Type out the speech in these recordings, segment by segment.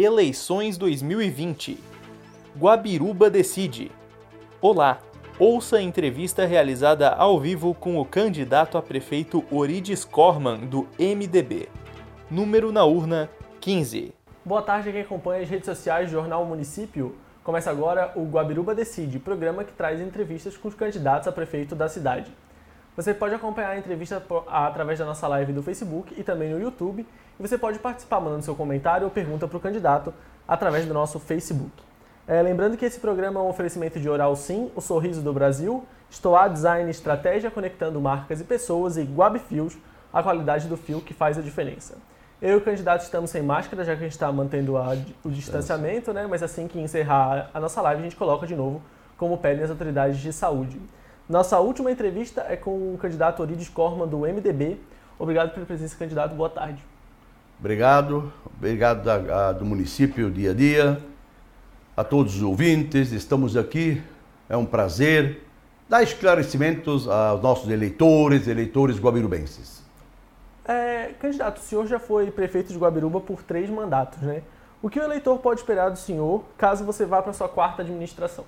Eleições 2020. Guabiruba decide. Olá, ouça a entrevista realizada ao vivo com o candidato a prefeito Orides Corman, do MDB. Número na urna 15. Boa tarde a quem acompanha as redes sociais do Jornal Município. Começa agora o Guabiruba Decide, programa que traz entrevistas com os candidatos a prefeito da cidade. Você pode acompanhar a entrevista através da nossa live do Facebook e também no YouTube. E você pode participar mandando seu comentário ou pergunta para o candidato através do nosso Facebook. É, lembrando que esse programa é um oferecimento de Oral Sim, o sorriso do Brasil, Stoa Design Estratégia conectando marcas e pessoas e Guab Fios, a qualidade do fio que faz a diferença. Eu e o candidato estamos sem máscara, já que a gente está mantendo a, o distanciamento, né? mas assim que encerrar a nossa live, a gente coloca de novo, como pedem as autoridades de saúde. Nossa última entrevista é com o candidato Orides Corman, do MDB. Obrigado pela presença, candidato. Boa tarde. Obrigado. Obrigado da, a, do município Dia a Dia. A todos os ouvintes, estamos aqui. É um prazer dar esclarecimentos aos nossos eleitores, eleitores guabirubenses. É, candidato, o senhor já foi prefeito de Guabiruba por três mandatos, né? O que o eleitor pode esperar do senhor caso você vá para a sua quarta administração?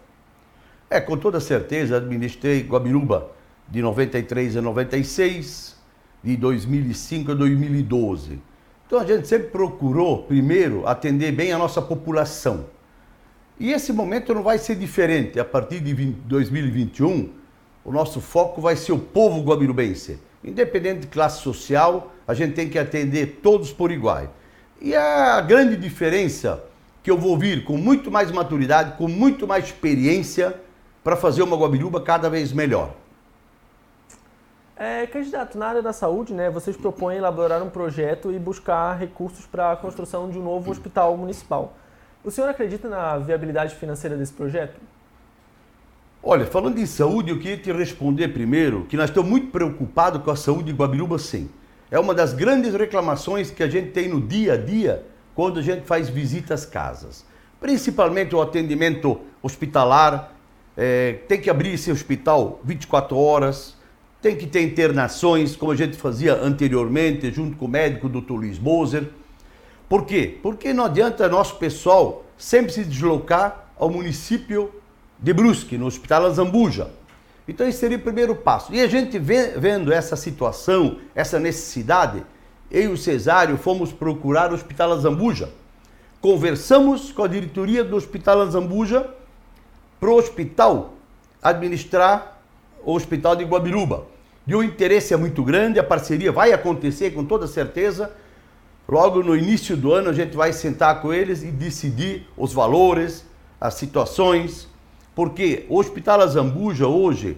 É, com toda certeza, administrei Guabiruba de 93 a 96, de 2005 a 2012. Então a gente sempre procurou, primeiro, atender bem a nossa população. E esse momento não vai ser diferente. A partir de 2021, o nosso foco vai ser o povo guabirubense. Independente de classe social, a gente tem que atender todos por igual. E a grande diferença que eu vou vir com muito mais maturidade, com muito mais experiência, para fazer uma Guabiruba cada vez melhor? É, candidato, na área da saúde, né, vocês propõem elaborar um projeto e buscar recursos para a construção de um novo hospital municipal. O senhor acredita na viabilidade financeira desse projeto? Olha, falando em saúde, eu queria te responder primeiro que nós estamos muito preocupados com a saúde de Guabiruba, sim. É uma das grandes reclamações que a gente tem no dia a dia quando a gente faz visitas às casas. Principalmente o atendimento hospitalar, é, tem que abrir esse hospital 24 horas, tem que ter internações, como a gente fazia anteriormente, junto com o médico Dr. Luiz Moser. Por quê? Porque não adianta nosso pessoal sempre se deslocar ao município de Brusque, no Hospital Azambuja. Então esse seria o primeiro passo. E a gente vendo essa situação, essa necessidade, eu e o Cesário fomos procurar o Hospital Azambuja. Conversamos com a diretoria do Hospital Azambuja para o hospital administrar o hospital de Guabiruba. E o interesse é muito grande, a parceria vai acontecer com toda certeza. Logo no início do ano a gente vai sentar com eles e decidir os valores, as situações, porque o Hospital Azambuja hoje,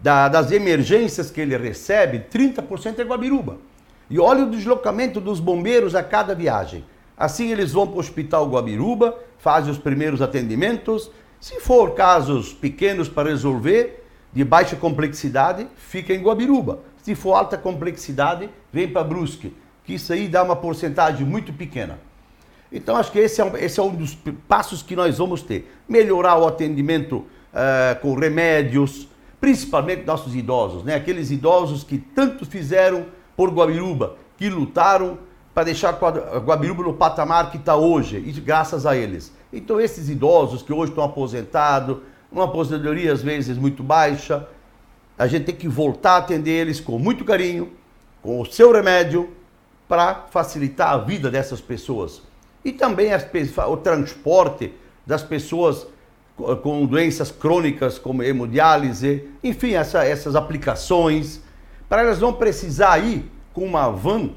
da, das emergências que ele recebe, 30% é Guabiruba. E olha o deslocamento dos bombeiros a cada viagem. Assim eles vão para o Hospital Guabiruba, fazem os primeiros atendimentos, se for casos pequenos para resolver, de baixa complexidade, fica em Guabiruba. Se for alta complexidade, vem para Brusque, que isso aí dá uma porcentagem muito pequena. Então, acho que esse é, um, esse é um dos passos que nós vamos ter. Melhorar o atendimento uh, com remédios, principalmente nossos idosos, né? aqueles idosos que tanto fizeram por Guabiruba, que lutaram para deixar Guabiruba no patamar que está hoje, e graças a eles. Então, esses idosos que hoje estão aposentados, uma aposentadoria às vezes muito baixa, a gente tem que voltar a atender eles com muito carinho, com o seu remédio, para facilitar a vida dessas pessoas. E também as, o transporte das pessoas com doenças crônicas como hemodiálise, enfim, essa, essas aplicações, para elas não precisar ir com uma van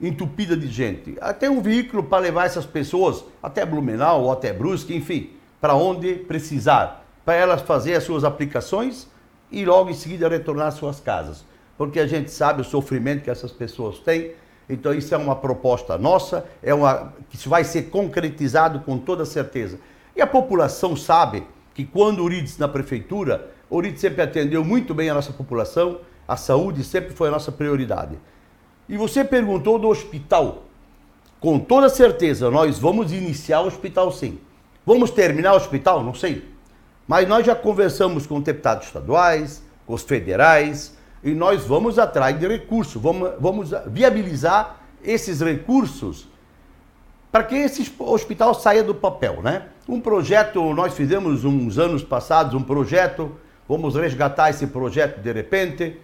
entupida de gente. Até um veículo para levar essas pessoas até Blumenau ou até Brusque, enfim, para onde precisar, para elas fazer as suas aplicações e logo em seguida retornar às suas casas. Porque a gente sabe o sofrimento que essas pessoas têm. Então isso é uma proposta nossa, é uma que vai ser concretizado com toda certeza. E a população sabe que quando o Urides na prefeitura, o Urides sempre atendeu muito bem a nossa população, a saúde sempre foi a nossa prioridade. E você perguntou do hospital. Com toda certeza, nós vamos iniciar o hospital sim. Vamos terminar o hospital? Não sei. Mas nós já conversamos com deputados estaduais, com os federais, e nós vamos atrás de recursos, vamos, vamos viabilizar esses recursos para que esse hospital saia do papel, né? Um projeto, nós fizemos uns anos passados um projeto, vamos resgatar esse projeto de repente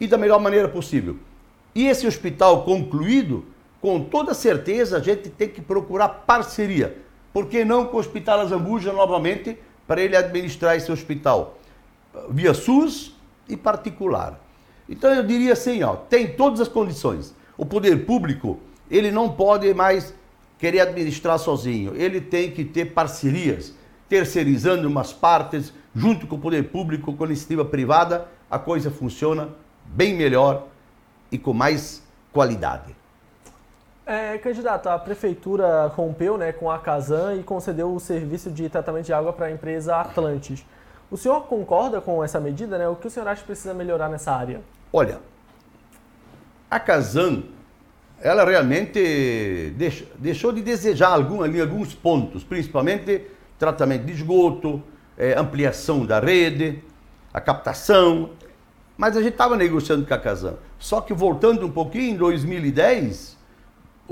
e da melhor maneira possível. E esse hospital concluído, com toda certeza a gente tem que procurar parceria. Por que não com o Hospital Azambuja novamente para ele administrar esse hospital? Via SUS e particular. Então eu diria assim, ó, tem todas as condições. O poder público, ele não pode mais querer administrar sozinho. Ele tem que ter parcerias, terceirizando umas partes, junto com o poder público, com a iniciativa privada, a coisa funciona bem melhor e com mais qualidade. É, candidato, a prefeitura rompeu né, com a Casan e concedeu o serviço de tratamento de água para a empresa Atlantis. O senhor concorda com essa medida? Né? O que o senhor acha que precisa melhorar nessa área? Olha, a Casan, ela realmente deixou de desejar algum, alguns pontos, principalmente tratamento de esgoto, é, ampliação da rede, a captação, mas a gente estava negociando com a Casan. Só que voltando um pouquinho, em 2010,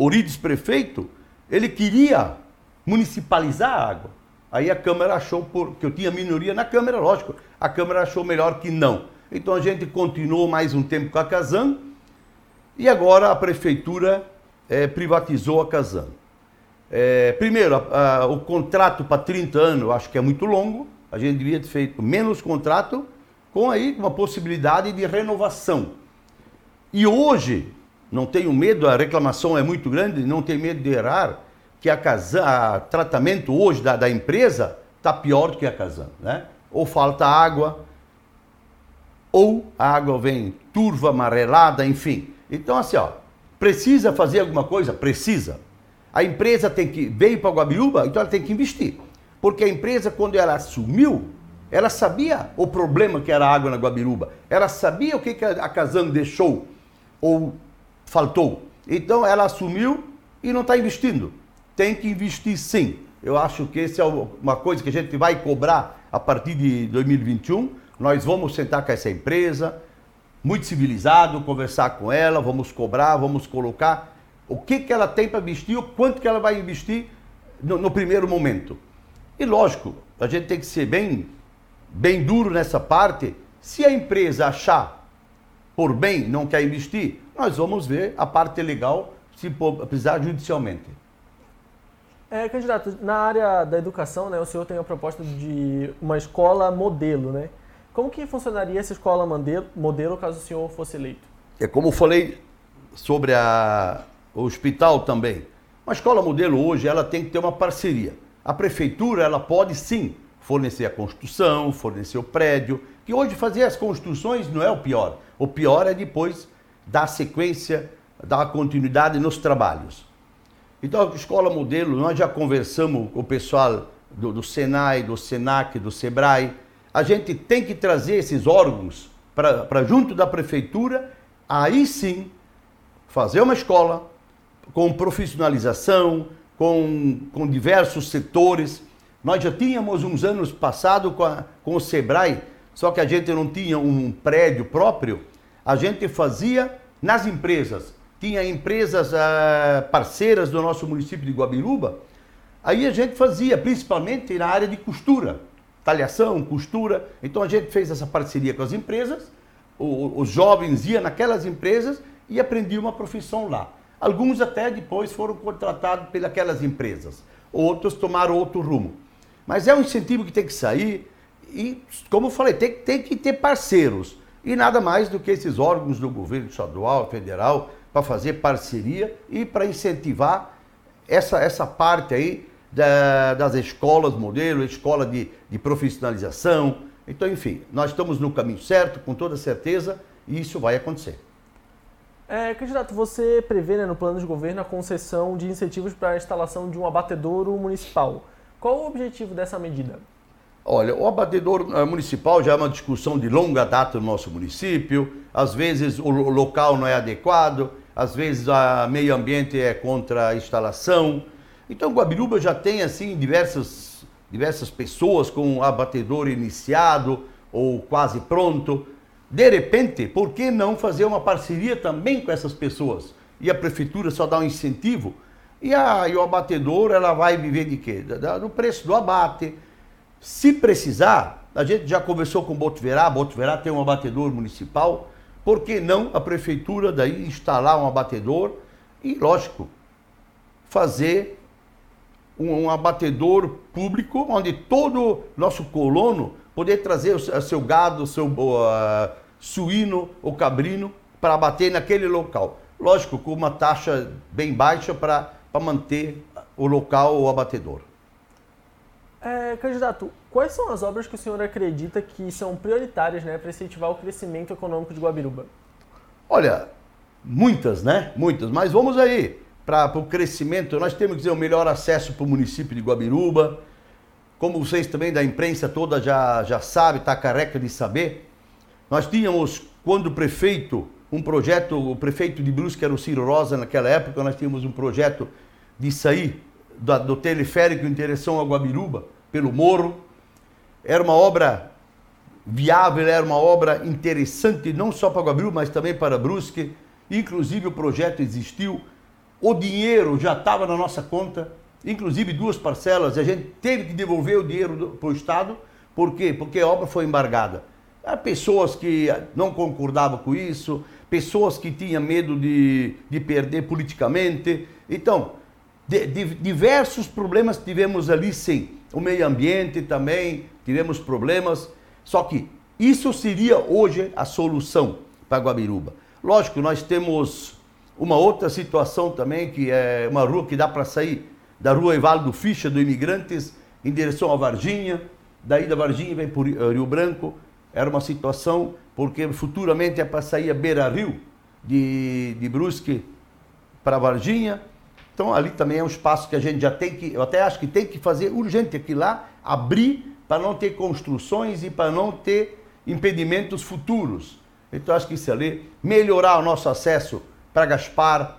Orides prefeito, ele queria municipalizar a água. Aí a Câmara achou, por, que eu tinha minoria na Câmara, lógico, a Câmara achou melhor que não. Então a gente continuou mais um tempo com a Casan e agora a Prefeitura é, privatizou a Casan. É, primeiro, a, a, o contrato para 30 anos eu acho que é muito longo, a gente devia ter feito menos contrato com aí uma possibilidade de renovação. E hoje, não tenho medo, a reclamação é muito grande, não tenho medo de errar, que a Casan, a tratamento hoje da, da empresa está pior do que a Casan, né? Ou falta água, ou a água vem turva, amarelada, enfim. Então, assim, ó, precisa fazer alguma coisa? Precisa. A empresa tem que, veio para Guabiúba, então ela tem que investir. Porque a empresa, quando ela assumiu, ela sabia o problema que era a água na Guabiruba. Ela sabia o que, que a Casan deixou ou faltou. Então ela assumiu e não está investindo. Tem que investir sim. Eu acho que essa é uma coisa que a gente vai cobrar a partir de 2021. Nós vamos sentar com essa empresa, muito civilizado, conversar com ela, vamos cobrar, vamos colocar o que, que ela tem para investir, o quanto que ela vai investir no, no primeiro momento. E lógico, a gente tem que ser bem, bem duro nessa parte. Se a empresa achar por bem não quer investir, nós vamos ver a parte legal se precisar judicialmente. É, candidato, na área da educação, né, o senhor tem a proposta de uma escola modelo, né? Como que funcionaria essa escola modelo caso o senhor fosse eleito? É como eu falei sobre a, o hospital também. Uma escola modelo hoje ela tem que ter uma parceria. A prefeitura, ela pode sim fornecer a construção, fornecer o prédio, que hoje fazer as construções não é o pior. O pior é depois dar sequência, dar continuidade nos trabalhos. Então, a escola modelo, nós já conversamos com o pessoal do, do Senai, do Senac, do Sebrae. A gente tem que trazer esses órgãos para junto da prefeitura, aí sim fazer uma escola com profissionalização, com, com diversos setores. Nós já tínhamos uns anos passados com, com o Sebrae, só que a gente não tinha um prédio próprio. A gente fazia nas empresas. Tinha empresas uh, parceiras do nosso município de Guabiruba. Aí a gente fazia, principalmente na área de costura, talhação, costura. Então a gente fez essa parceria com as empresas. Os jovens iam naquelas empresas e aprendiam uma profissão lá. Alguns até depois foram contratados pelas empresas, outros tomaram outro rumo. Mas é um incentivo que tem que sair e, como eu falei, tem, tem que ter parceiros. E nada mais do que esses órgãos do governo estadual, federal, para fazer parceria e para incentivar essa, essa parte aí da, das escolas modelo, escola de, de profissionalização. Então, enfim, nós estamos no caminho certo, com toda certeza, e isso vai acontecer. É, candidato, você prevê né, no plano de governo a concessão de incentivos para a instalação de um abatedouro municipal. Qual o objetivo dessa medida? Olha, o abatedouro eh, municipal já é uma discussão de longa data no nosso município. Às vezes o local não é adequado, às vezes o meio ambiente é contra a instalação. Então, Guabiruba já tem assim diversas, diversas pessoas com o abatedouro iniciado ou quase pronto. De repente, por que não fazer uma parceria também com essas pessoas? E a prefeitura só dá um incentivo E, a, e o abatedor, ela vai viver de quê? Do preço do abate. Se precisar, a gente já conversou com o Botuverá, Botuverá tem um abatedor municipal, por que não a prefeitura daí instalar um abatedor e, lógico, fazer um, um abatedor público onde todo nosso colono poder trazer o seu gado, o seu uh, suíno ou cabrino para abater naquele local. Lógico, com uma taxa bem baixa para manter o local, o abatedor. É, candidato, quais são as obras que o senhor acredita que são prioritárias né, para incentivar o crescimento econômico de Guabiruba? Olha, muitas, né? Muitas. Mas vamos aí para o crescimento. Nós temos que o um melhor acesso para o município de Guabiruba. Como vocês também da imprensa toda já, já sabem, está careca de saber. Nós tínhamos, quando o prefeito, um projeto, o prefeito de Brusque era o Ciro Rosa naquela época, nós tínhamos um projeto de sair do, do teleférico em direção a Guabiruba, pelo morro. Era uma obra viável, era uma obra interessante, não só para Guabiruba, mas também para Brusque. Inclusive o projeto existiu, o dinheiro já estava na nossa conta, inclusive duas parcelas, a gente teve que devolver o dinheiro para o Estado. Por quê? Porque a obra foi embargada. Há pessoas que não concordavam com isso, pessoas que tinham medo de, de perder politicamente. Então, de, de, diversos problemas tivemos ali, sim. O meio ambiente também, tivemos problemas. Só que isso seria hoje a solução para Guabiruba. Lógico, nós temos uma outra situação também, que é uma rua que dá para sair da rua Evaldo Ficha, do Imigrantes, em direção a Varginha. Daí da Varginha vem para Rio Branco. Era uma situação, porque futuramente é para sair a Beira Rio, de, de Brusque para Varginha. Então ali também é um espaço que a gente já tem que, eu até acho que tem que fazer urgente aqui lá, abrir para não ter construções e para não ter impedimentos futuros. Então acho que isso ali, melhorar o nosso acesso para Gaspar,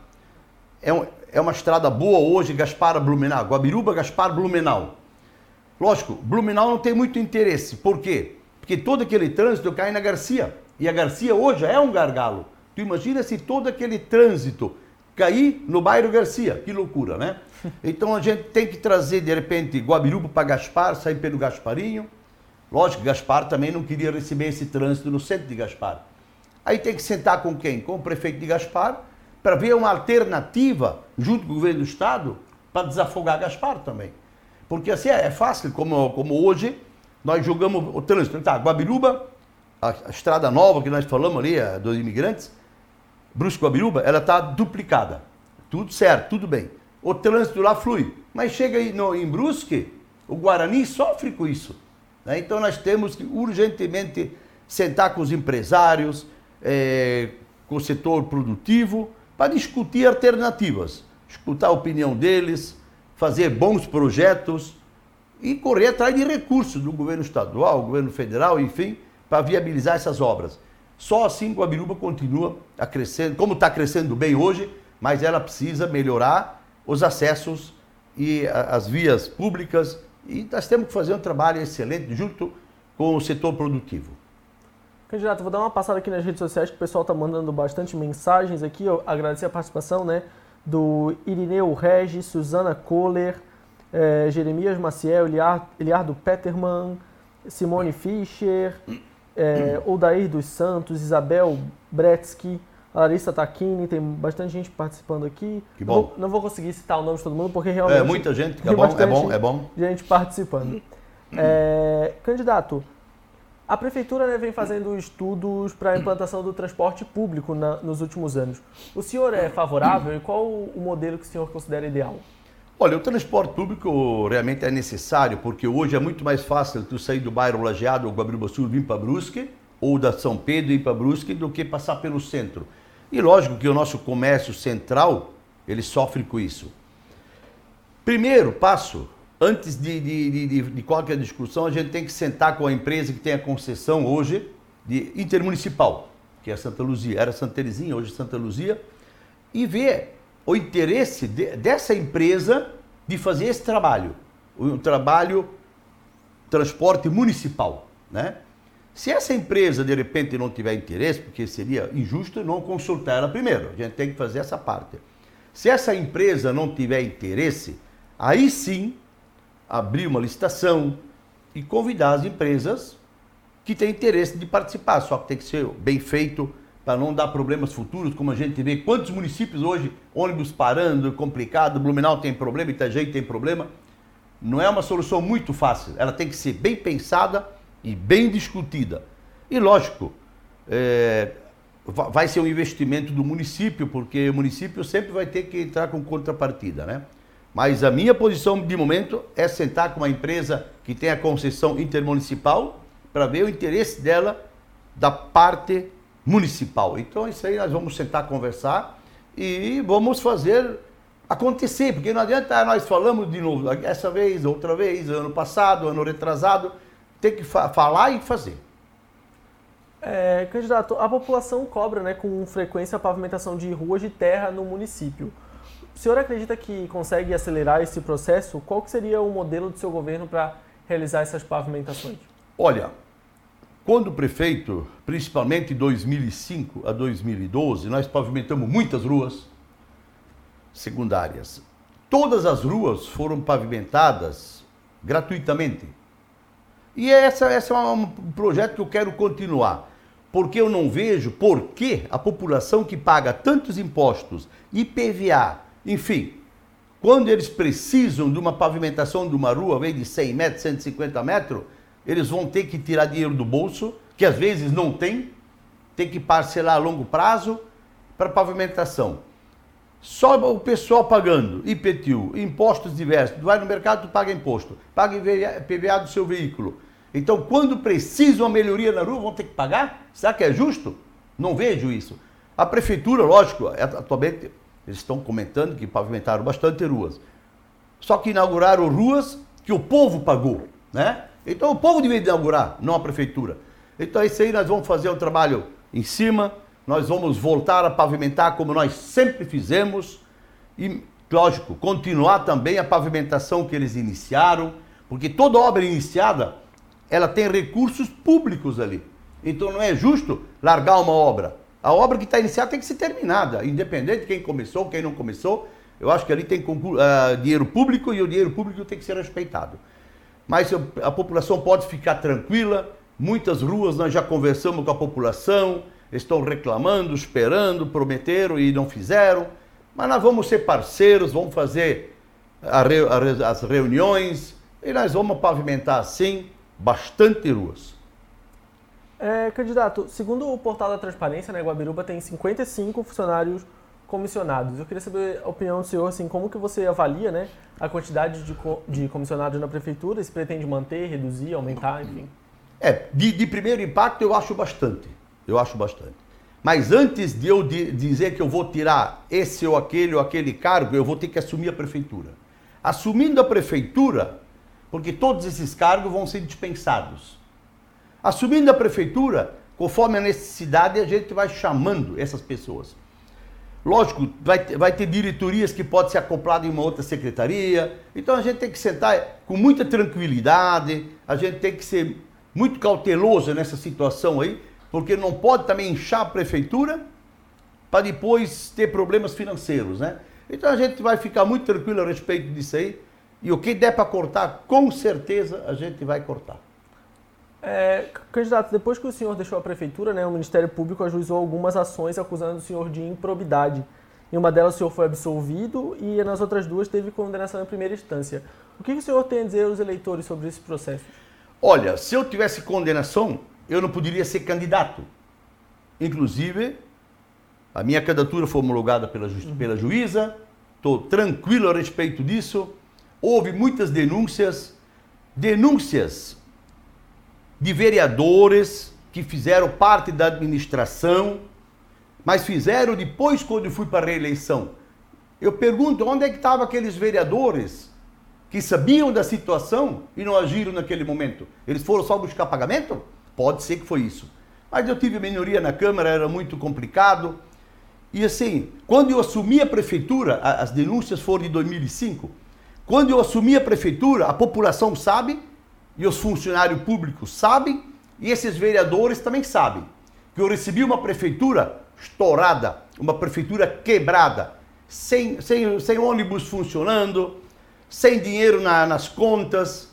é, um, é uma estrada boa hoje, Gaspar Blumenau, Guabiruba, Gaspar Blumenau. Lógico, Blumenau não tem muito interesse. Por quê? Porque todo aquele trânsito cai na Garcia. E a Garcia hoje é um gargalo. Tu imagina se todo aquele trânsito cair no bairro Garcia. Que loucura, né? Então a gente tem que trazer, de repente, Guabiruba para Gaspar, sair pelo Gasparinho. Lógico, Gaspar também não queria receber esse trânsito no centro de Gaspar. Aí tem que sentar com quem? Com o prefeito de Gaspar, para ver uma alternativa, junto com o governo do Estado, para desafogar Gaspar também. Porque assim é, é fácil, como, como hoje nós jogamos o trânsito. Tá, Guabiruba, a, a estrada nova que nós falamos ali, a, dos imigrantes, Brusque Guabiruba, ela está duplicada. Tudo certo, tudo bem. O trânsito lá flui. Mas chega aí no, em Brusque, o Guarani sofre com isso. Né? Então nós temos que urgentemente sentar com os empresários, é, com o setor produtivo, para discutir alternativas, escutar a opinião deles, fazer bons projetos e correr atrás de recursos do governo estadual, governo federal, enfim, para viabilizar essas obras. Só assim Guabiruba continua a crescer, como está crescendo bem hoje, mas ela precisa melhorar os acessos e as vias públicas e nós temos que fazer um trabalho excelente junto com o setor produtivo. Candidato, vou dar uma passada aqui nas redes sociais que o pessoal está mandando bastante mensagens aqui. Eu agradecer a participação né, do Irineu Regis, Suzana Kohler, eh, Jeremias Maciel, Eliar, Eliardo Peterman, Simone Fischer, eh, Odair dos Santos, Isabel Bretsky, Larissa Taquini, tem bastante gente participando aqui. Que bom. Vou, não vou conseguir citar o nome de todo mundo, porque realmente. É muita gente, é bom, é bom, é bom. Gente participando. É, candidato, a prefeitura né, vem fazendo estudos para a implantação do transporte público na, nos últimos anos. O senhor é favorável e qual o modelo que o senhor considera ideal? Olha, o transporte público realmente é necessário, porque hoje é muito mais fácil tu sair do bairro Lajeado ou Guabiruba Sul vir para Brusque, ou da São Pedro ir para Brusque, do que passar pelo centro. E lógico que o nosso comércio central, ele sofre com isso. Primeiro passo, antes de, de, de, de, qualquer discussão, a gente tem que sentar com a empresa que tem a concessão hoje de intermunicipal, que é Santa Luzia, era Santa Terezinha, hoje Santa Luzia, e ver o interesse de, dessa empresa de fazer esse trabalho, um trabalho transporte municipal, né? Se essa empresa de repente não tiver interesse, porque seria injusto não consultar ela primeiro, a gente tem que fazer essa parte. Se essa empresa não tiver interesse, aí sim abrir uma licitação e convidar as empresas que têm interesse de participar. Só que tem que ser bem feito para não dar problemas futuros, como a gente vê. Quantos municípios hoje, ônibus parando, complicado, Blumenau tem problema, Itajaí tem problema. Não é uma solução muito fácil. Ela tem que ser bem pensada e bem discutida. E lógico, é, vai ser um investimento do município, porque o município sempre vai ter que entrar com contrapartida, né? Mas a minha posição de momento é sentar com uma empresa que tem a concessão intermunicipal para ver o interesse dela da parte municipal. Então isso aí nós vamos sentar conversar e vamos fazer acontecer, porque não adianta nós falamos de novo, essa vez, outra vez, ano passado, ano retrasado, tem que fa falar e fazer. É, candidato, a população cobra né, com frequência a pavimentação de ruas de terra no município. O senhor acredita que consegue acelerar esse processo? Qual seria o modelo do seu governo para realizar essas pavimentações? Olha, quando o prefeito, principalmente de 2005 a 2012, nós pavimentamos muitas ruas secundárias. Todas as ruas foram pavimentadas gratuitamente. E essa, essa é um projeto que eu quero continuar porque eu não vejo por que a população que paga tantos impostos, IPVA, enfim, quando eles precisam de uma pavimentação de uma rua, vem de 100 metros, 150 metros, eles vão ter que tirar dinheiro do bolso, que às vezes não tem, tem que parcelar a longo prazo para pavimentação. Só o pessoal pagando IPTU, impostos diversos, vai no mercado, tu paga imposto, paga IPVA do seu veículo então, quando precisam uma melhoria na rua, vão ter que pagar? Será que é justo? Não vejo isso. A prefeitura, lógico, é, atualmente eles estão comentando que pavimentaram bastante ruas. Só que inauguraram ruas que o povo pagou, né? Então o povo devia inaugurar, não a prefeitura. Então isso aí nós vamos fazer um trabalho em cima, nós vamos voltar a pavimentar como nós sempre fizemos e, lógico, continuar também a pavimentação que eles iniciaram, porque toda obra iniciada ela tem recursos públicos ali. Então não é justo largar uma obra. A obra que está iniciada tem que ser terminada, independente de quem começou, quem não começou. Eu acho que ali tem uh, dinheiro público e o dinheiro público tem que ser respeitado. Mas a população pode ficar tranquila. Muitas ruas nós já conversamos com a população, estão reclamando, esperando, prometeram e não fizeram. Mas nós vamos ser parceiros, vamos fazer as reuniões e nós vamos pavimentar assim bastante ruas. É, candidato, segundo o portal da transparência, né, Guabiruba tem 55 funcionários comissionados. Eu queria saber a opinião do senhor, assim, como que você avalia né, a quantidade de, de comissionados na prefeitura, se pretende manter, reduzir, aumentar, enfim? É, de, de primeiro impacto eu acho bastante, eu acho bastante. Mas antes de eu de, dizer que eu vou tirar esse ou aquele ou aquele cargo, eu vou ter que assumir a prefeitura. Assumindo a prefeitura, porque todos esses cargos vão ser dispensados. Assumindo a prefeitura, conforme a necessidade, a gente vai chamando essas pessoas. Lógico, vai ter, vai ter diretorias que podem ser acopladas em uma outra secretaria. Então a gente tem que sentar com muita tranquilidade, a gente tem que ser muito cauteloso nessa situação aí, porque não pode também inchar a prefeitura para depois ter problemas financeiros, né? Então a gente vai ficar muito tranquilo a respeito disso aí. E o que der para cortar, com certeza a gente vai cortar. É, candidato, depois que o senhor deixou a prefeitura, né, o Ministério Público ajuizou algumas ações acusando o senhor de improbidade. Em uma delas o senhor foi absolvido e nas outras duas teve condenação em primeira instância. O que o senhor tem a dizer aos eleitores sobre esse processo? Olha, se eu tivesse condenação, eu não poderia ser candidato. Inclusive, a minha candidatura foi homologada pela, uhum. pela juíza, estou tranquilo a respeito disso houve muitas denúncias, denúncias de vereadores que fizeram parte da administração, mas fizeram depois quando eu fui para a reeleição. Eu pergunto, onde é que estavam aqueles vereadores que sabiam da situação e não agiram naquele momento? Eles foram só buscar pagamento? Pode ser que foi isso. Mas eu tive minoria na Câmara, era muito complicado. E assim, quando eu assumi a prefeitura, as denúncias foram de 2005, quando eu assumi a prefeitura, a população sabe, e os funcionários públicos sabem, e esses vereadores também sabem, que eu recebi uma prefeitura estourada, uma prefeitura quebrada, sem, sem, sem ônibus funcionando, sem dinheiro na, nas contas,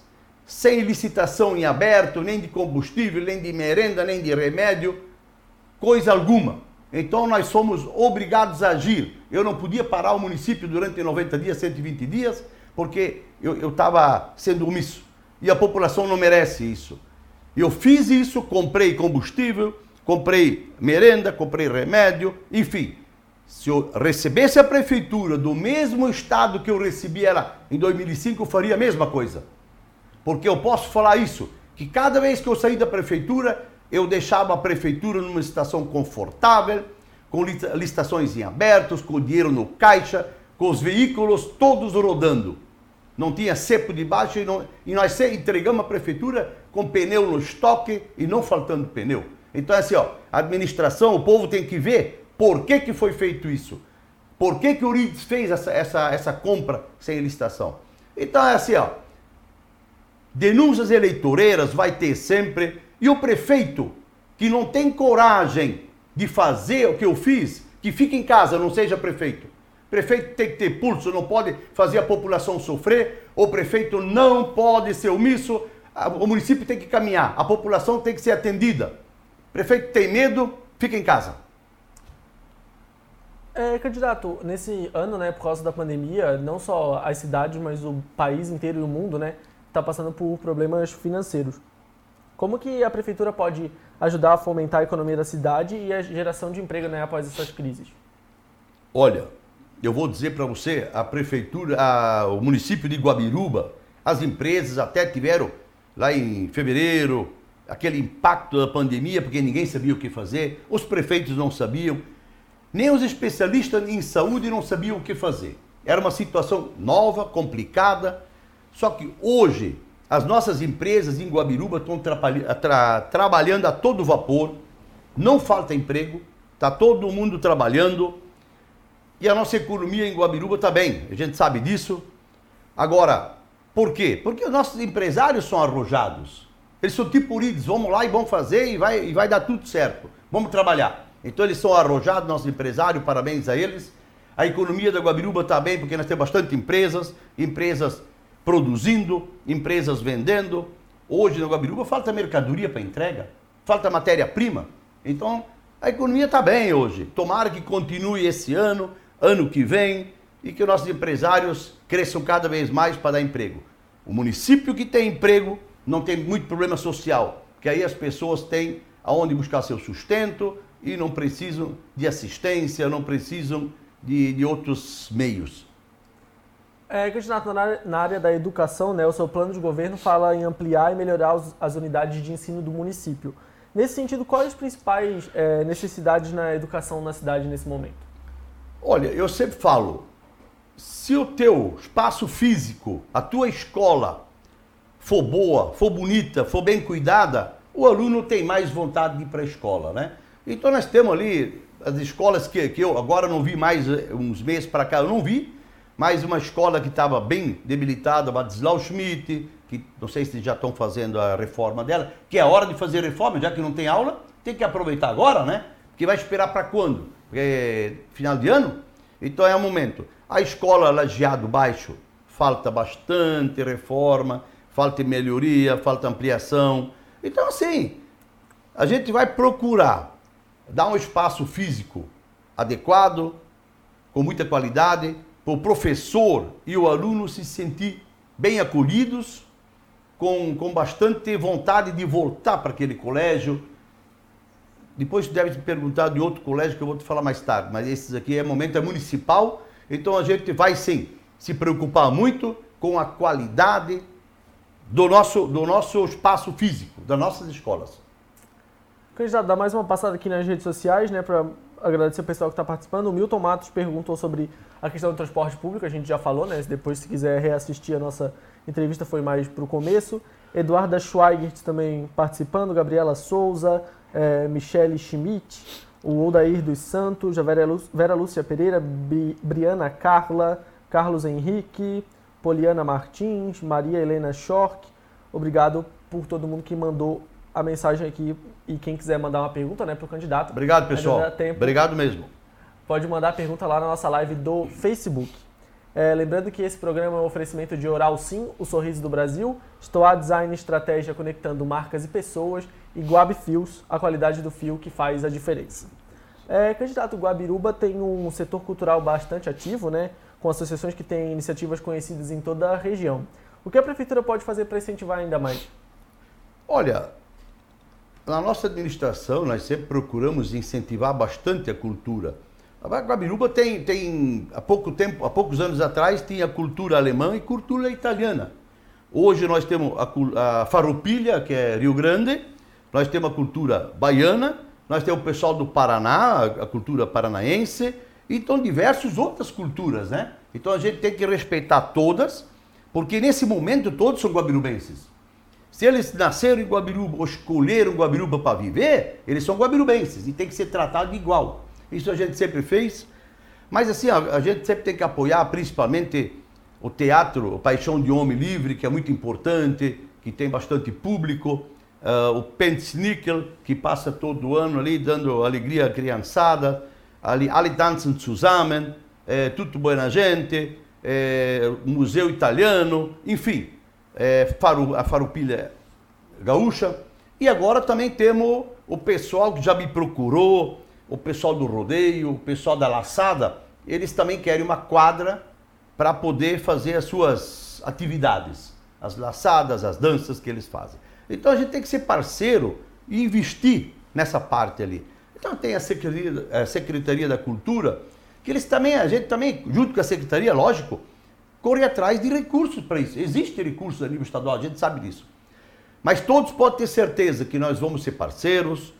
sem licitação em aberto, nem de combustível, nem de merenda, nem de remédio, coisa alguma. Então nós somos obrigados a agir. Eu não podia parar o município durante 90 dias, 120 dias, porque eu estava sendo omisso. E a população não merece isso. Eu fiz isso, comprei combustível, comprei merenda, comprei remédio, enfim. Se eu recebesse a prefeitura do mesmo estado que eu recebi ela em 2005, eu faria a mesma coisa. Porque eu posso falar isso, que cada vez que eu saí da prefeitura, eu deixava a prefeitura numa situação confortável, com licitações em abertos, com dinheiro no caixa, com os veículos todos rodando. Não tinha cepo de baixo e, não, e nós entregamos a prefeitura com pneu no estoque e não faltando pneu. Então é assim, ó, a administração, o povo tem que ver por que, que foi feito isso. Por que, que o Urides fez essa, essa, essa compra sem licitação? Então é assim, ó, denúncias eleitoreiras vai ter sempre e o prefeito que não tem coragem de fazer o que eu fiz, que fique em casa, não seja prefeito. Prefeito tem que ter pulso, não pode fazer a população sofrer. O prefeito não pode ser omisso. O município tem que caminhar, a população tem que ser atendida. Prefeito tem medo, fica em casa. É, candidato, nesse ano, né, por causa da pandemia, não só as cidades, mas o país inteiro e o mundo, né, está passando por problemas financeiros. Como que a prefeitura pode ajudar a fomentar a economia da cidade e a geração de emprego né, após essas crises? Olha, eu vou dizer para você, a prefeitura, a, o município de Guabiruba, as empresas até tiveram lá em fevereiro aquele impacto da pandemia, porque ninguém sabia o que fazer, os prefeitos não sabiam, nem os especialistas em saúde não sabiam o que fazer. Era uma situação nova, complicada, só que hoje as nossas empresas em Guabiruba estão tra trabalhando a todo vapor, não falta emprego, está todo mundo trabalhando e a nossa economia em Guabiruba está bem, a gente sabe disso. Agora, por quê? Porque os nossos empresários são arrojados. Eles são tipo Urides, vamos lá e vamos fazer e vai, e vai dar tudo certo. Vamos trabalhar. Então eles são arrojados, nossos empresários, parabéns a eles. A economia da Guabiruba está bem porque nós temos bastante empresas, empresas produzindo, empresas vendendo. Hoje no Guabiruba falta mercadoria para entrega, falta matéria-prima. Então a economia está bem hoje. Tomara que continue esse ano, ano que vem, e que os nossos empresários cresçam cada vez mais para dar emprego. O município que tem emprego não tem muito problema social, que aí as pessoas têm aonde buscar seu sustento e não precisam de assistência, não precisam de, de outros meios. É, candidato, na área da educação, né, o seu plano de governo fala em ampliar e melhorar os, as unidades de ensino do município. Nesse sentido, quais as principais é, necessidades na educação na cidade nesse momento? Olha, eu sempre falo, se o teu espaço físico, a tua escola for boa, for bonita, for bem cuidada, o aluno tem mais vontade de ir para a escola, né? Então nós temos ali as escolas que, que eu agora não vi mais eh, uns meses para cá, eu não vi, mais uma escola que estava bem debilitada, Badislau Schmidt, que não sei se já estão fazendo a reforma dela, que é hora de fazer reforma, já que não tem aula, tem que aproveitar agora, né? Porque vai esperar para quando? É final de ano? Então é o momento. A escola Lajeado Baixo, falta bastante reforma, falta melhoria, falta ampliação. Então, assim, a gente vai procurar dar um espaço físico adequado, com muita qualidade, o professor e o aluno se sentir bem acolhidos, com, com bastante vontade de voltar para aquele colégio. Depois você deve te perguntar de outro colégio que eu vou te falar mais tarde, mas esses aqui é momento é municipal, então a gente vai sim se preocupar muito com a qualidade do nosso, do nosso espaço físico, das nossas escolas. Candidato, dá mais uma passada aqui nas redes sociais, né, para agradecer o pessoal que está participando. O Milton Matos perguntou sobre a questão do transporte público, a gente já falou, né? Depois, se quiser reassistir a nossa entrevista, foi mais para o começo. Eduarda Schweigert também participando, Gabriela Souza, é, Michele Schmidt, o Odair dos Santos, a Vera, Lú Vera Lúcia Pereira, Bi Briana Carla, Carlos Henrique, Poliana Martins, Maria Helena Schork. Obrigado por todo mundo que mandou a mensagem aqui e quem quiser mandar uma pergunta né, para o candidato. Obrigado, pessoal. Obrigado mesmo. pode mandar pergunta lá na nossa live do Facebook. É, lembrando que esse programa é um oferecimento de Oral Sim, o sorriso do Brasil, Stoa Design Estratégia conectando marcas e pessoas e Guab Fios, a qualidade do fio que faz a diferença. É, candidato Guabiruba tem um setor cultural bastante ativo, né, com associações que têm iniciativas conhecidas em toda a região. O que a prefeitura pode fazer para incentivar ainda mais? Olha, na nossa administração nós sempre procuramos incentivar bastante a cultura. A Guabiruba tem, tem há pouco tempo, há poucos anos atrás, tinha cultura alemã e cultura italiana. Hoje nós temos a, a Farroupilha, que é Rio Grande, nós temos a cultura baiana, nós temos o pessoal do Paraná, a cultura paranaense, então diversas outras culturas, né? Então a gente tem que respeitar todas, porque nesse momento todos são guabirubenses. Se eles nasceram em Guabiruba ou escolheram Guabiruba para viver, eles são guabirubenses e tem que ser tratado igual. Isso a gente sempre fez. Mas assim, a, gente sempre tem que apoiar principalmente o teatro, o Paixão de Homem Livre, que é muito importante, que tem bastante público. Uh, o Pensnickel, que passa todo ano ali dando alegria à criançada. Ali, ali Tanzen zusammen, é, Tudo Buena Gente, é, Museu Italiano, enfim, é, Faru, a Farupilha Gaúcha. E agora também temos o pessoal que já me procurou, o pessoal do rodeio, o pessoal da laçada, eles também querem uma quadra para poder fazer as suas atividades, as laçadas, as danças que eles fazem. Então a gente tem que ser parceiro e investir nessa parte ali. Então tem a Secretaria, a Secretaria da Cultura, que eles também, a gente também, junto com a Secretaria, lógico, corre atrás de recursos para isso. Existe recursos a nível estadual, a gente sabe disso. Mas todos podem ter certeza que nós vamos ser parceiros,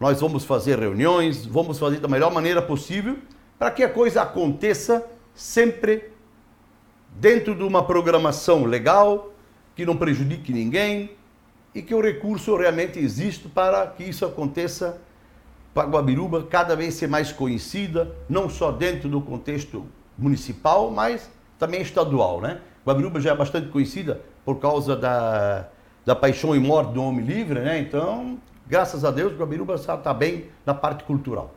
nós vamos fazer reuniões, vamos fazer da melhor maneira possível para que a coisa aconteça sempre dentro de uma programação legal, que não prejudique ninguém e que o recurso realmente exista para que isso aconteça para Guabiruba cada vez ser mais conhecida, não só dentro do contexto municipal, mas também estadual, né? Guabiruba já é bastante conhecida por causa da, da paixão e morte do homem livre, né? Então, graças a Deus, Guabiruba está bem na parte cultural.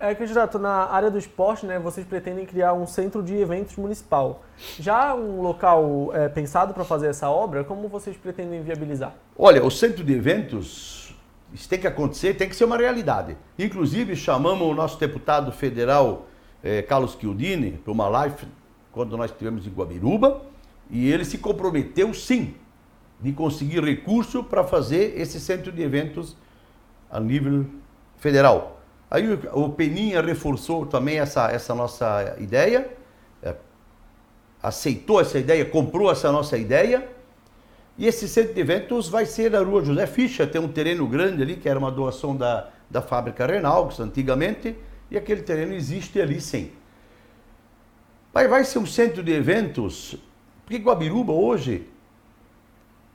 É, candidato, na área do esporte, né, vocês pretendem criar um centro de eventos municipal. Já um local é, pensado para fazer essa obra, como vocês pretendem viabilizar? Olha, o centro de eventos, isso tem que acontecer, tem que ser uma realidade. Inclusive, chamamos o nosso deputado federal, eh, Carlos Chiodini, para uma live quando nós estivemos em Guabiruba, e ele se comprometeu, sim, de conseguir recurso para fazer esse centro de eventos a nível federal. Aí o Peninha reforçou também essa, essa nossa ideia, é, aceitou essa ideia, comprou essa nossa ideia. E esse centro de eventos vai ser na rua José Ficha, tem um terreno grande ali, que era uma doação da, da fábrica Renault, antigamente, e aquele terreno existe ali sim. Vai, vai ser um centro de eventos, porque Guabiruba hoje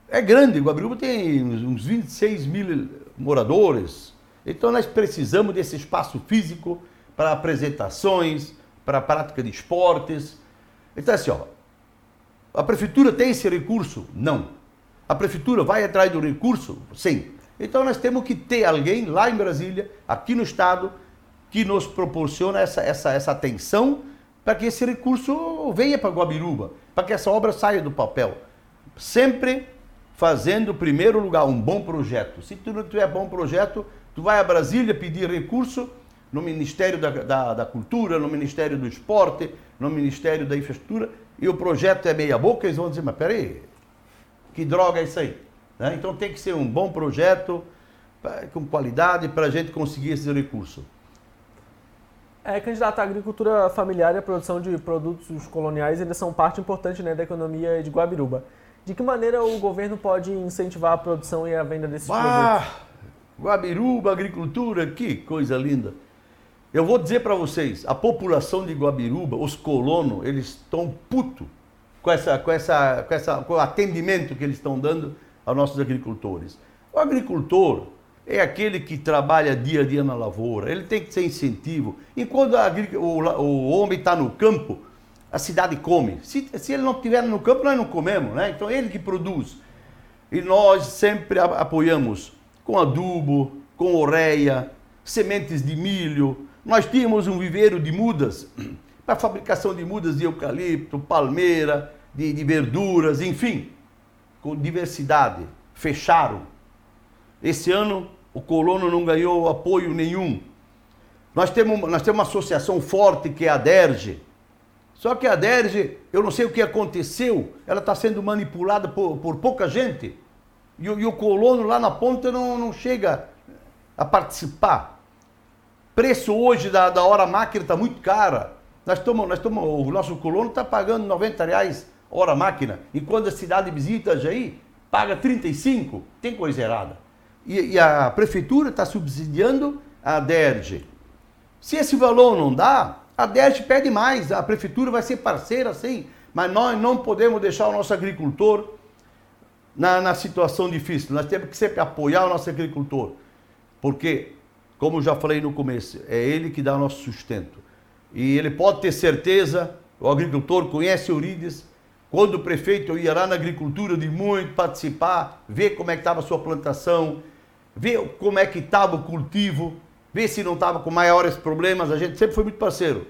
é grande, Guabiruba tem uns 26 mil moradores, então nós precisamos desse espaço físico para apresentações, para a prática de esportes. Então assim, ó, a prefeitura tem esse recurso? Não. A prefeitura vai atrás do recurso? Sim. Então nós temos que ter alguém lá em Brasília, aqui no estado, que nos proporciona essa, essa, essa atenção para que esse recurso venha para Guabiruba, para que essa obra saia do papel. Sempre fazendo, em primeiro lugar, um bom projeto. Se tu não tiver bom projeto, tu vai a Brasília pedir recurso no Ministério da, da, da Cultura, no Ministério do Esporte, no Ministério da Infraestrutura, e o projeto é meia boca, eles vão dizer, mas peraí, que droga é isso aí? Né? Então tem que ser um bom projeto, com qualidade, para a gente conseguir esse recurso. É, candidato, a agricultura familiar e a produção de produtos coloniais ainda são parte importante né, da economia de Guabiruba. De que maneira o governo pode incentivar a produção e a venda desses bah, produtos? Guabiruba, agricultura, que coisa linda. Eu vou dizer para vocês, a população de Guabiruba, os colonos, eles estão puto com essa, com essa, com essa, com o atendimento que eles estão dando aos nossos agricultores. O agricultor é aquele que trabalha dia a dia na lavoura, ele tem que ter incentivo. Enquanto a, o, o homem está no campo, a cidade come. Se, se ele não estiver no campo, nós não comemos, né? Então ele que produz. E nós sempre apoiamos com adubo, com ureia, sementes de milho, Nós tínhamos um viveiro de mudas para fabricação de mudas de eucalipto, palmeira, de, de verduras, enfim, com diversidade. Fecharam. Esse ano o colono não ganhou apoio nenhum. Nós temos, nós temos uma associação forte que é a DERGE. Só que a DERGE, eu não sei o que aconteceu, ela está sendo manipulada por, por pouca gente. E, e, o colono lá na ponta não, não chega a participar. Preço hoje da, da hora máquina está muito cara. Nós estamos, nós estamos, o nosso colono está pagando 90 reais hora máquina. E quando a cidade visita Jair, paga 35. Tem coisa errada. E, e a prefeitura está subsidiando a DERJ. Se esse valor não dá, a DERJ pede mais. A prefeitura vai ser parceira, sim. Mas nós não podemos deixar o nosso agricultor na, na situação difícil. Nós temos que sempre apoiar o nosso agricultor. Porque, como já falei no começo, é ele que dá o nosso sustento. E ele pode ter certeza, o agricultor conhece Eurides, quando o prefeito ia lá na agricultura de muito participar, ver como é que estava a sua plantação, ver como é que estava o cultivo, ver se não estava com maiores problemas, a gente sempre foi muito parceiro.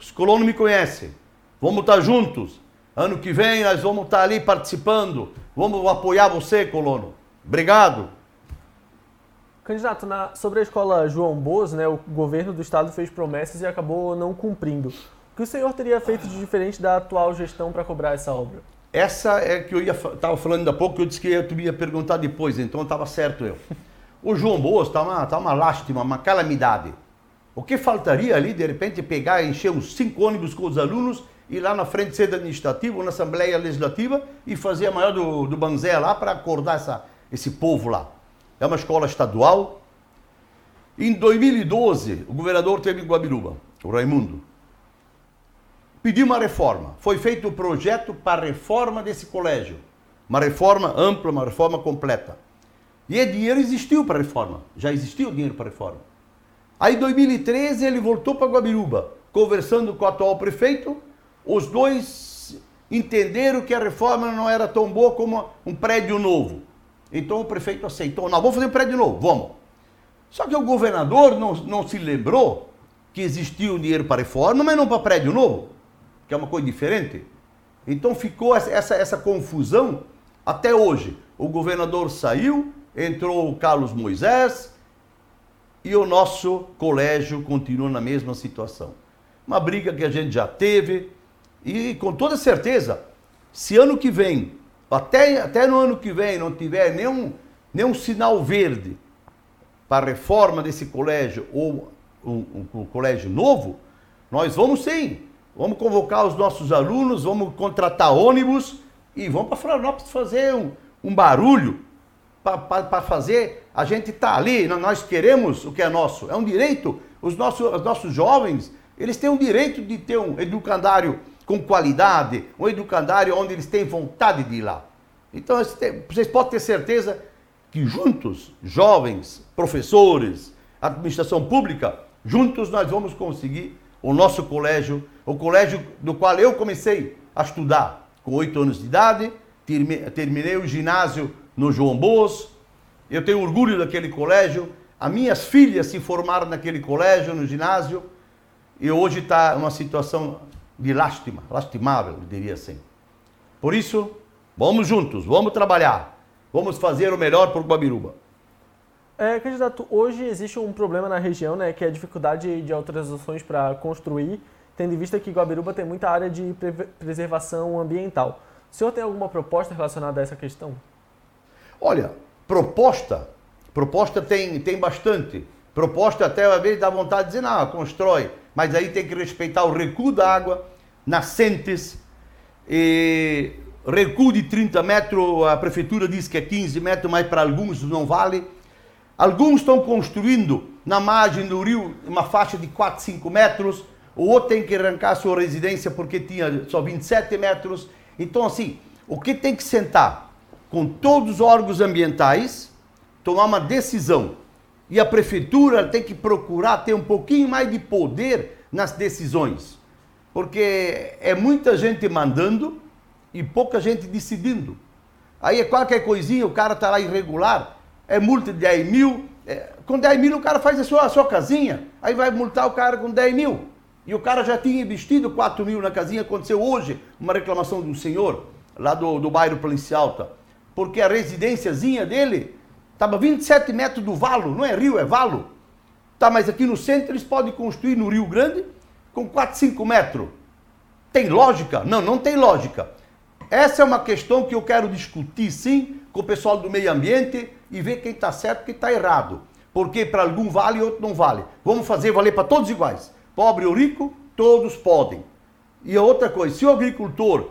Os colonos me conhecem, vamos estar juntos. Ano que vem nós vamos estar ali participando, vamos apoiar você, colono. Obrigado. Candidato, na, sobre a escola João Boas, né, o governo do estado fez promessas e acabou não cumprindo. O que o senhor teria feito de diferente da atual gestão para cobrar essa obra? Essa é que eu estava falando há pouco, eu disse que eu ia perguntar depois, então estava certo eu. O João Boas está uma, tá uma lástima, uma calamidade. O que faltaria ali, de repente, pegar, encher uns cinco ônibus com os alunos, ir lá na frente sede administrativa ou na Assembleia Legislativa e fazer a maior do, do Banzé lá para acordar essa, esse povo lá é uma escola estadual. Em 2012, o governador teve em Guabiruba, o Raimundo, pediu uma reforma. Foi feito o um projeto para a reforma desse colégio. Uma reforma ampla, uma reforma completa. E o dinheiro existiu para a reforma. Já existiu dinheiro para a reforma. Aí, em 2013, ele voltou para Guabiruba, conversando com o atual prefeito. Os dois entenderam que a reforma não era tão boa como um prédio novo. Então o prefeito aceitou, não, vamos fazer um prédio novo, vamos. Só que o governador não, não se lembrou que existia um dinheiro para reforma, mas não para prédio novo, que é uma coisa diferente. Então ficou essa, essa, essa confusão até hoje. O governador saiu, entrou o Carlos Moisés e o nosso colégio continua na mesma situação. Uma briga que a gente já teve e com toda certeza, se ano que vem até, até no ano que vem não tiver nenhum, nenhum sinal verde para a reforma desse colégio ou um, um, um colégio novo, nós vamos sim. Vamos convocar os nossos alunos, vamos contratar ônibus e vamos para Florianópolis fazer um, um barulho para fazer. A gente está ali, nós queremos o que é nosso. É um direito. Os nossos, os nossos jovens, eles têm o direito de ter um educandário com qualidade, um educandário onde eles têm vontade de ir lá. Então vocês podem ter certeza que juntos, jovens, professores, administração pública, juntos nós vamos conseguir o nosso colégio, o colégio do qual eu comecei a estudar com oito anos de idade, terminei o ginásio no João Boas, eu tenho orgulho daquele colégio, as minhas filhas se formaram naquele colégio, no ginásio, e hoje está uma situação de lástima, lastimável, eu diria assim. Por isso, vamos juntos, vamos trabalhar, vamos fazer o melhor por Guabiruba. É, candidato, hoje existe um problema na região, né, que é a dificuldade de autorizações para construir, tendo em vista que Guabiruba tem muita área de pre preservação ambiental. O senhor tem alguma proposta relacionada a essa questão? Olha, proposta, proposta tem, tem bastante. Proposta até às vezes dá vontade de dizer, não, constrói mas aí tem que respeitar o recuo da água, nascentes, e recuo de 30 metros, a prefeitura diz que é 15 metros, mas para alguns não vale. Alguns estão construindo na margem do rio uma faixa de 4, 5 metros, o outro tem que arrancar sua residência porque tinha só 27 metros. Então, assim, o que tem que sentar com todos os órgãos ambientais, tomar uma decisão e a prefeitura tem que procurar ter um pouquinho mais de poder nas decisões. Porque é muita gente mandando e pouca gente decidindo. Aí é qualquer coisinha, o cara está lá irregular, é multa de 10 mil, é, com 10 mil o cara faz a sua, a sua casinha, aí vai multar o cara com 10 mil. E o cara já tinha investido 4 mil na casinha, aconteceu hoje uma reclamação de um senhor lá do, do bairro Planície Alta, porque a residênciazinha dele estava 27 metros do valo, não é rio, é valo. Tá, mas aqui no centro eles podem construir no Rio Grande com 4, 5 metros. Tem lógica? Não, não tem lógica. Essa é uma questão que eu quero discutir sim com o pessoal do meio ambiente e ver quem está certo e quem está errado. Porque para algum vale e outro não vale. Vamos fazer valer para todos iguais. Pobre ou rico, todos podem. E outra coisa, se o agricultor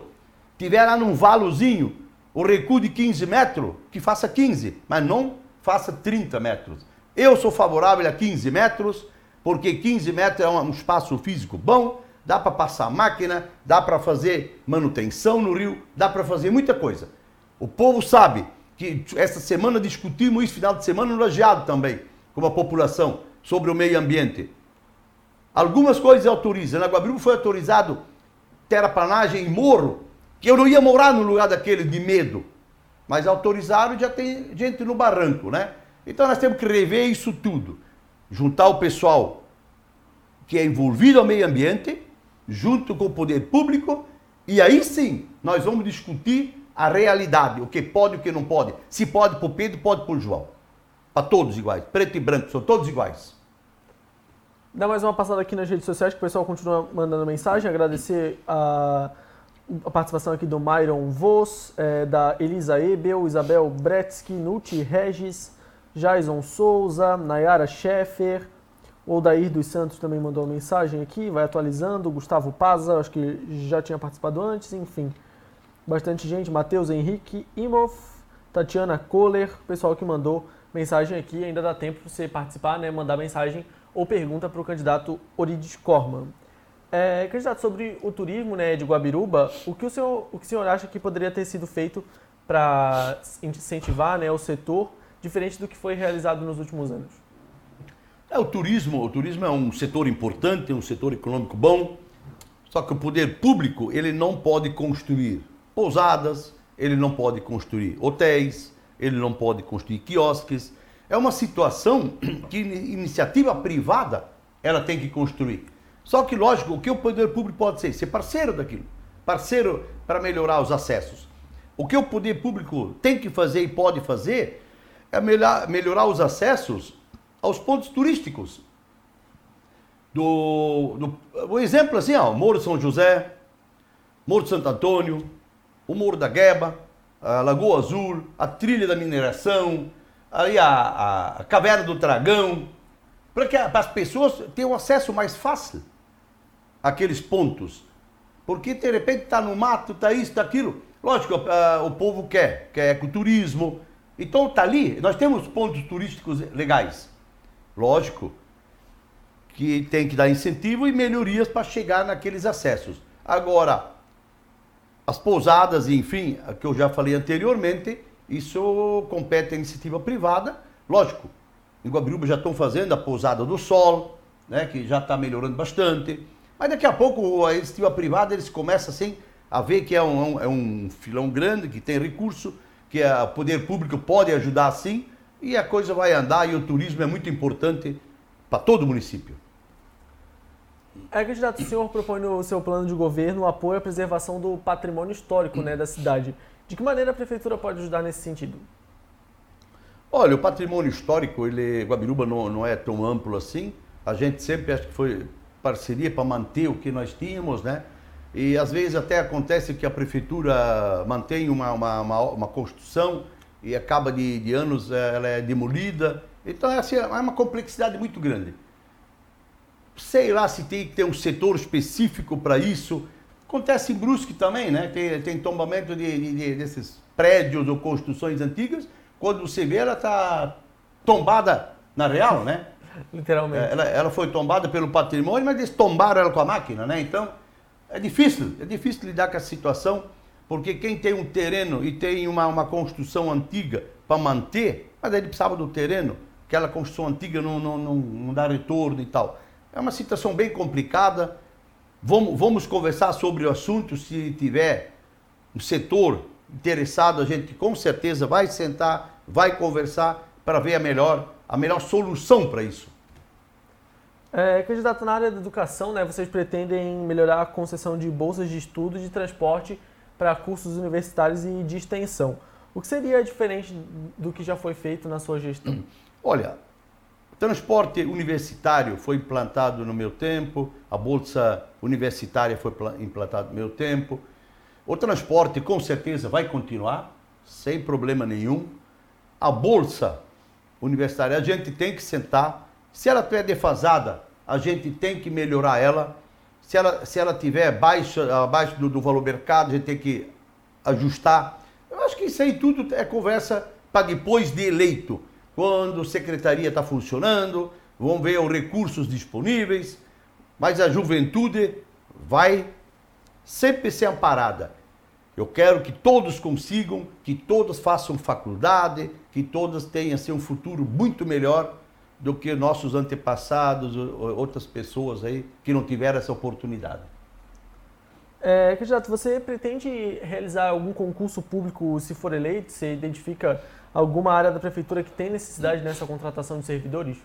tiver lá num valozinho o recuo de 15 metros, que faça 15, mas não faça 30 metros. Eu sou favorável a 15 metros, porque 15 metros é um espaço físico bom, dá para passar máquina, dá para fazer manutenção no rio, dá para fazer muita coisa. O povo sabe que essa semana discutimos isso, final de semana, no Lajeado também, com a população, sobre o meio ambiente. Algumas coisas autorizam. Na Guabiruba foi autorizado terraplanagem em morro, que eu não ia morar no lugar daquele de medo. Mas autorizaram e já tem gente no barranco, né? Então nós temos que rever isso tudo. Juntar o pessoal que é envolvido ao meio ambiente, junto com o poder público, e aí sim nós vamos discutir a realidade, o que pode e o que não pode. Se pode para o Pedro, pode para o João. Para todos iguais, preto e branco, são todos iguais. Dá mais uma passada aqui nas redes sociais que o pessoal continua mandando mensagem. Agradecer a, a participação aqui do Myron Vos, é, da Elisa Ebel, Isabel Bretsky, Nuti Regis, Jason Souza, Nayara Scheffer, o Odair dos Santos também mandou uma mensagem aqui, vai atualizando, Gustavo Paza, acho que já tinha participado antes, enfim. Bastante gente, Matheus Henrique Imhoff, Tatiana Kohler, pessoal que mandou mensagem aqui, ainda dá tempo para você participar, né, mandar mensagem ou pergunta para o candidato Orides Corman. É, candidato, sobre o turismo né, de Guabiruba, o que o senhor, o que o senhor acha que poderia ter sido feito para incentivar né, o setor diferente do que foi realizado nos últimos anos? É, o turismo, o turismo é um setor importante, é um setor econômico bom, só que o poder público ele não pode construir pousadas, ele não pode construir hotéis, ele não pode construir quiosques. É uma situação que iniciativa privada ela tem que construir. Só que, lógico, o que o poder público pode ser? Ser parceiro daquilo. Parceiro para melhorar os acessos. O que o poder público tem que fazer e pode fazer é melhorar, os acessos aos pontos turísticos. Do, do, o exemplo assim, ó, Morro São José, Morro de Santo Antônio, o Morro da Gueba, a Lagoa Azul, a Trilha da Mineração, aí a, a Caverna do Dragão, para que as pessoas tenham acesso mais fácil àqueles pontos. Porque de repente está no mato, está isso, está aquilo. Lógico, o povo quer, quer ecoturismo, então tá ali, nós temos pontos turísticos legais. Lógico que tem que dar incentivo e melhorias para chegar naqueles acessos. Agora, as pousadas, enfim, que eu já falei anteriormente, isso compete à iniciativa privada. Lógico, em Guabiruba já estão fazendo a pousada do sol, né, que já está melhorando bastante. Mas daqui a pouco a iniciativa privada eles começam assim a ver que é um, é um filão grande, que tem recurso que o poder público pode ajudar sim, e a coisa vai andar e o turismo é muito importante para todo o município. É, candidato, o senhor propõe no seu plano de governo o apoio à preservação do patrimônio histórico né, da cidade. De que maneira a prefeitura pode ajudar nesse sentido? Olha, o patrimônio histórico, ele, Guabiruba não, não é tão amplo assim. A gente sempre acha que foi parceria para manter o que nós tínhamos, né? E às vezes até acontece que a prefeitura mantém uma, uma, uma, uma construção e acaba de, de, anos eh, ela é demolida. Então é, assim, é uma complexidade muito grande. Sei lá se tem que ter um setor específico para isso. Acontece em Brusque também, né? Tem, tem tombamento de, de, desses prédios ou construções antigas. Quando você vê, ela está tombada na real, né? Literalmente. Ela, ela foi tombada pelo patrimônio, mas eles tombaram ela com a máquina, né? Então é difícil, é difícil lidar com a situação, porque quem tem um terreno e tem uma, uma construção antiga para manter, mas ele precisava do terreno, aquela construção antiga não, não, não, não dá retorno e tal. É uma situação bem complicada. Vamos, vamos conversar sobre o assunto, se tiver um setor interessado, a gente com certeza vai sentar, vai conversar para ver a melhor a melhor solução para isso. É, candidato, na área da educação, né, vocês pretendem melhorar a concessão de bolsas de estudo de transporte para cursos universitários e de extensão. O que seria diferente do que já foi feito na sua gestão? Olha, transporte universitário foi implantado no meu tempo, a bolsa universitária foi implantada no meu tempo. O transporte com certeza vai continuar, sem problema nenhum. A bolsa universitária, a gente tem que sentar. Se ela estiver defasada, a gente tem que melhorar ela. Se ela, se ela tiver baixa, abaixo do, do valor mercado, a gente tem que ajustar. Eu acho que isso aí tudo é conversa para depois de eleito. Quando a secretaria está funcionando, vão ver os recursos disponíveis, mas a juventude vai sempre ser amparada. Eu quero que todos consigam, que todos façam faculdade, que todos tenham assim, um futuro muito melhor do que nossos antepassados, outras pessoas aí que não tiveram essa oportunidade. É, candidato, você pretende realizar algum concurso público se for eleito? Você identifica alguma área da prefeitura que tem necessidade nessa contratação de servidores?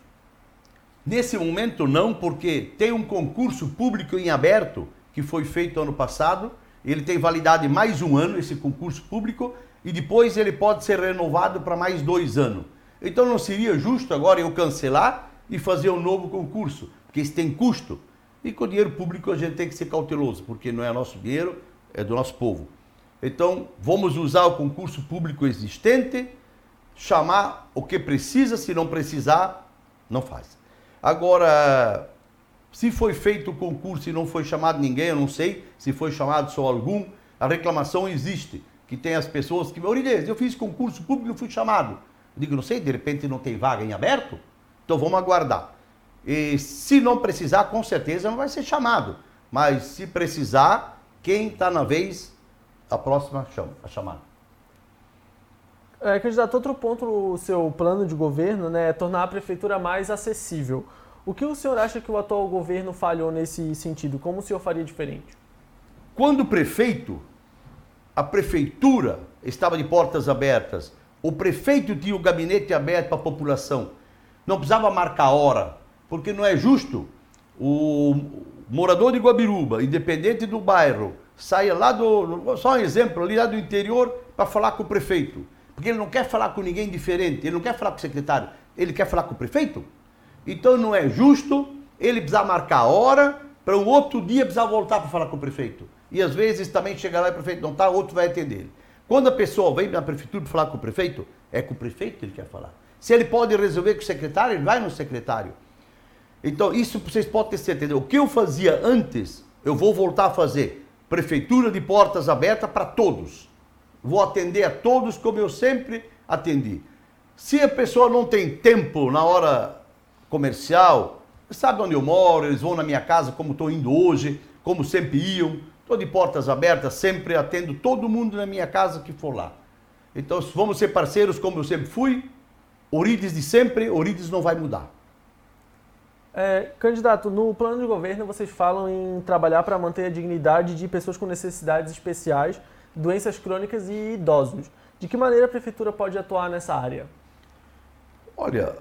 Nesse momento não, porque tem um concurso público em aberto que foi feito ano passado. Ele tem validade mais um ano, esse concurso público, e depois ele pode ser renovado para mais dois anos. Então não seria justo agora eu cancelar e fazer um novo concurso, porque isso tem custo. E com o dinheiro público a gente tem que ser cauteloso, porque não é nosso dinheiro, é do nosso povo. Então vamos usar o concurso público existente, chamar o que precisa, se não precisar, não faz. Agora, se foi feito o concurso e não foi chamado ninguém, eu não sei se foi chamado só algum, a reclamação existe. Que tem as pessoas que, Orinês, eu fiz concurso público e fui chamado. Eu digo, não sei, de repente não tem vaga em aberto? Então vamos aguardar. E se não precisar, com certeza não vai ser chamado. Mas se precisar, quem está na vez, a próxima chama, a chamada. É, candidato, outro ponto no seu plano de governo né, é tornar a prefeitura mais acessível. O que o senhor acha que o atual governo falhou nesse sentido? Como o senhor faria diferente? Quando prefeito, a prefeitura estava de portas abertas, o prefeito tinha o gabinete aberto para a população, não precisava marcar hora, porque não é justo o morador de Guabiruba, independente do bairro, saia lá do. Só um exemplo, ali lá do interior, para falar com o prefeito. Porque ele não quer falar com ninguém diferente, ele não quer falar com o secretário, ele quer falar com o prefeito. Então não é justo ele precisar marcar a hora para o outro dia precisar voltar para falar com o prefeito. E às vezes também chega lá e o prefeito não está, outro vai atender ele. Quando a pessoa vem na prefeitura falar com o prefeito, é com o prefeito que ele quer falar. Se ele pode resolver com o secretário, ele vai no secretário. Então, isso vocês podem ter certeza. O que eu fazia antes, eu vou voltar a fazer. Prefeitura de portas abertas para todos. Vou atender a todos como eu sempre atendi. Se a pessoa não tem tempo na hora comercial, sabe onde eu moro, eles vão na minha casa como estou indo hoje, como sempre iam. Estou de portas abertas, sempre atendo todo mundo na minha casa que for lá. Então vamos ser parceiros como eu sempre fui. Orides de sempre, Orides não vai mudar. É, candidato, no plano de governo vocês falam em trabalhar para manter a dignidade de pessoas com necessidades especiais doenças crônicas e idosos. De que maneira a prefeitura pode atuar nessa área? Olha,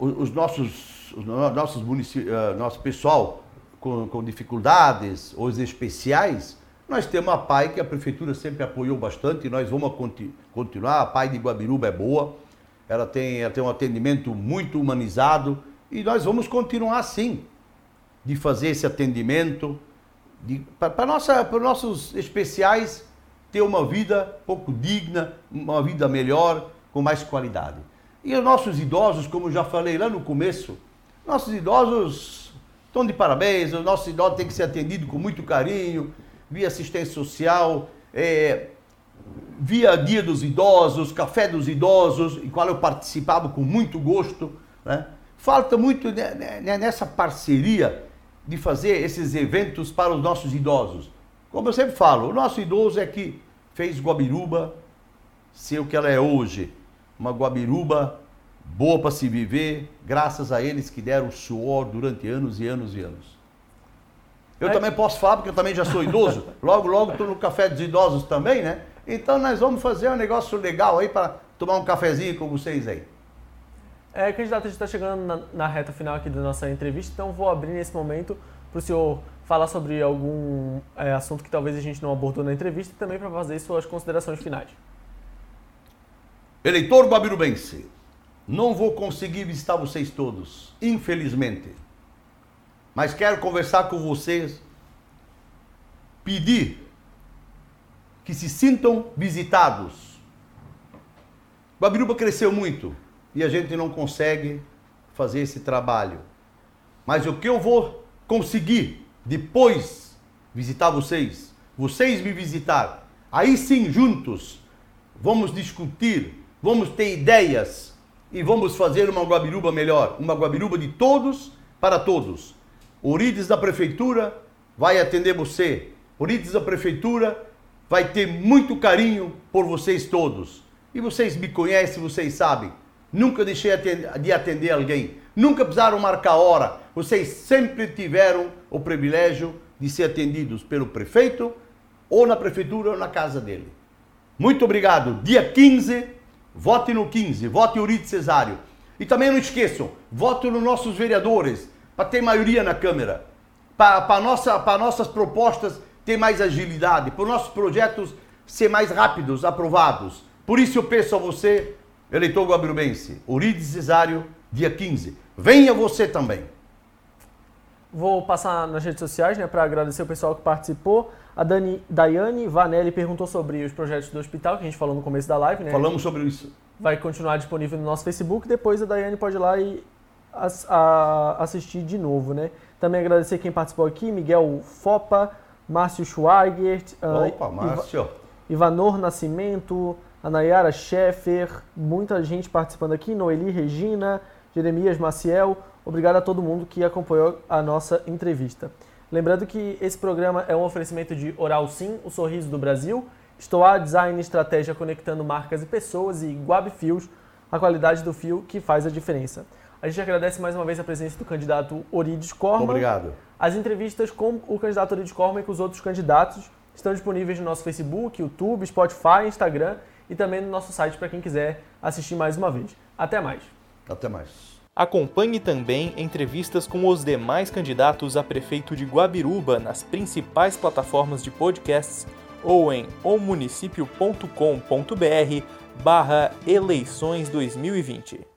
os nossos, os nossos eh, nosso pessoal com, com dificuldades, os especiais, nós temos a PAI que a prefeitura sempre apoiou bastante e nós vamos continuar. A PAI de Guabiruba é boa, ela tem, ela tem um atendimento muito humanizado e nós vamos continuar assim, de fazer esse atendimento para os nossos especiais ter uma vida pouco digna, uma vida melhor, com mais qualidade. E os nossos idosos, como já falei lá no começo, nossos idosos estão de parabéns, os nossos idosos têm que ser atendidos com muito carinho, via assistência social, é, via Dia dos Idosos, Café dos Idosos, em qual eu participava com muito gosto. Né? Falta muito nessa parceria de fazer esses eventos para os nossos idosos. Como eu sempre falo, o nosso idoso é que fez Guabiruba ser o que ela é hoje. Uma Guabiruba boa para se viver, graças a eles que deram suor durante anos e anos e anos. Eu é. também posso falar, porque eu também já sou idoso. Logo, logo estou no café dos idosos também, né? Então nós vamos fazer um negócio legal aí para tomar um cafezinho com vocês aí. É, candidato, a gente está chegando na, na, reta final aqui da nossa entrevista, então vou abrir nesse momento para o senhor falar sobre algum é, assunto que talvez a gente não abordou na entrevista e também para fazer suas considerações finais. Eleitor babirubense, não vou conseguir visitar vocês todos, infelizmente. Mas quero conversar com vocês, pedir que se sintam visitados. Babiruba cresceu muito e a gente não consegue fazer esse trabalho. Mas o que eu vou conseguir depois visitar vocês, vocês me visitar, aí sim juntos vamos discutir, vamos ter ideias e vamos fazer uma Guabiruba melhor, uma Guabiruba de todos para todos. O Urides da prefeitura vai atender você. O Urides da prefeitura vai ter muito carinho por vocês todos. E vocês me conhecem, vocês sabem. Nunca deixei de atender alguém. Nunca precisaram marcar hora. Vocês sempre tiveram o privilégio de ser atendidos pelo prefeito, ou na prefeitura, ou na casa dele. Muito obrigado. Dia 15, vote no 15, vote Uribe Cesário. E também não esqueçam, vote nos nossos vereadores, para ter maioria na Câmara. Para nossa, nossas propostas ter mais agilidade, para os nossos projetos ser mais rápidos, aprovados. Por isso eu peço a você, eleitor guabirubense, Urides Cesário, dia 15. Venha você também. Vou passar nas redes sociais né, para agradecer o pessoal que participou. A Dani, Daiane Vanelli perguntou sobre os projetos do hospital, que a gente falou no começo da live. Né? Falamos sobre isso. Vai continuar disponível no nosso Facebook. Depois a Daiane pode ir lá e as, a, assistir de novo. Né? Também agradecer quem participou aqui: Miguel Fopa, Márcio Schweigert, ah, Opa, uh, Márcio. Ivanor Nascimento, a Nayara Scheffer, muita gente participando aqui, Noeli Regina, Jeremias Maciel. Obrigado a todo mundo que acompanhou a nossa entrevista. Lembrando que esse programa é um oferecimento de Oral Sim, o sorriso do Brasil, Estoa Design e Estratégia conectando marcas e pessoas e Guab Fios, a qualidade do fio que faz a diferença. A gente agradece mais uma vez a presença do candidato Orides Corman. Obrigado. As entrevistas com o candidato Orides Corman e com os outros candidatos estão disponíveis no nosso Facebook, YouTube, Spotify, Instagram e também no nosso site para quem quiser assistir mais uma vez. Até mais. Até mais. Acompanhe também entrevistas com os demais candidatos a prefeito de Guabiruba nas principais plataformas de podcasts ou em omunicipio.com.br barra eleições 2020.